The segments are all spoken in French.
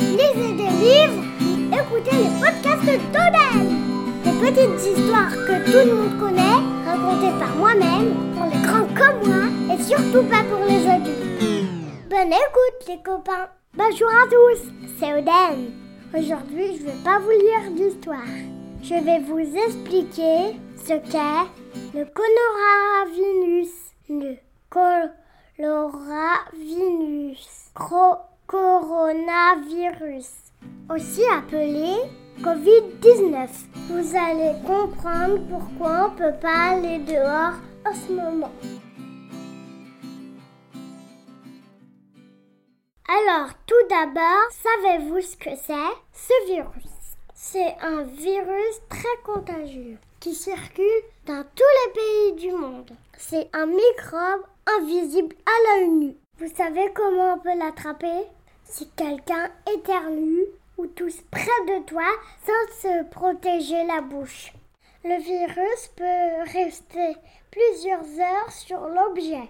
lisez des livres, écoutez les podcasts d'Odel. Des petites histoires que tout le monde connaît, racontées par moi-même, pour les grands comme moi, et surtout pas pour les adultes. Bonne écoute les copains. Bonjour à tous, c'est Oden. Aujourd'hui, je ne vais pas vous lire d'histoire. Je vais vous expliquer ce qu'est le coloravinus. Le coloravinus coronavirus. Aussi appelé Covid-19. Vous allez comprendre pourquoi on peut pas aller dehors en ce moment. Alors, tout d'abord, savez-vous ce que c'est Ce virus? C'est un virus très contagieux qui circule dans tous les pays du monde. C'est un microbe invisible à l'œil nu. Vous savez comment on peut l'attraper? Si quelqu'un éternue ou tousse près de toi sans se protéger la bouche. Le virus peut rester plusieurs heures sur l'objet.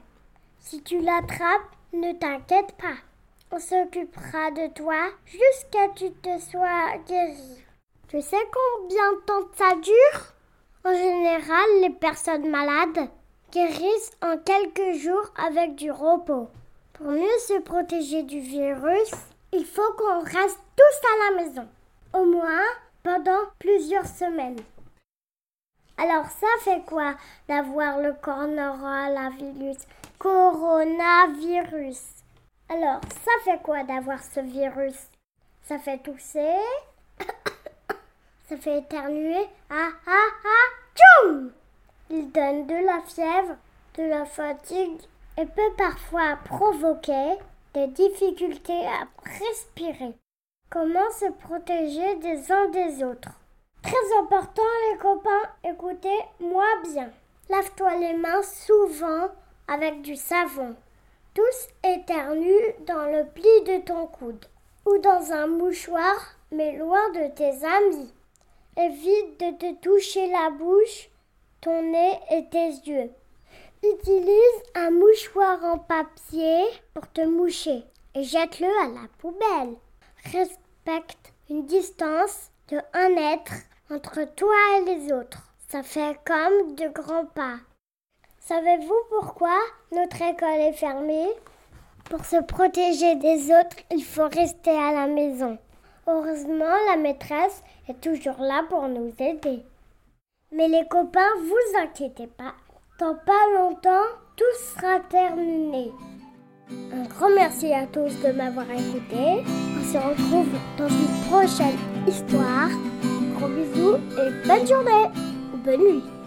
Si tu l'attrapes, ne t'inquiète pas. On s'occupera de toi jusqu'à ce que tu te sois guéri. Tu sais combien de temps ça dure? En général, les personnes malades guérissent en quelques jours avec du repos. Pour mieux se protéger du virus, il faut qu'on reste tous à la maison, au moins pendant plusieurs semaines. Alors ça fait quoi d'avoir le coronavirus? Coronavirus. Alors ça fait quoi d'avoir ce virus? Ça fait tousser? Ça fait éternuer? Ah ah ah Tchoum Il donne de la fièvre, de la fatigue et peut parfois provoquer des difficultés à respirer. Comment se protéger des uns des autres? Très important les copains, écoutez-moi bien. Lave-toi les mains souvent avec du savon. Tous éternuent dans le pli de ton coude ou dans un mouchoir, mais loin de tes amis. Évite de te toucher la bouche, ton nez et tes yeux. Utilise un mouchoir en papier pour te moucher et jette-le à la poubelle. Respecte une distance de un mètre entre toi et les autres. Ça fait comme de grands pas. Savez-vous pourquoi notre école est fermée? Pour se protéger des autres, il faut rester à la maison. Heureusement, la maîtresse est toujours là pour nous aider. Mais les copains, vous inquiétez pas. Dans pas longtemps, tout sera terminé. Un grand merci à tous de m'avoir écouté. On se retrouve dans une prochaine histoire. Gros bisous et bonne journée ou bonne nuit.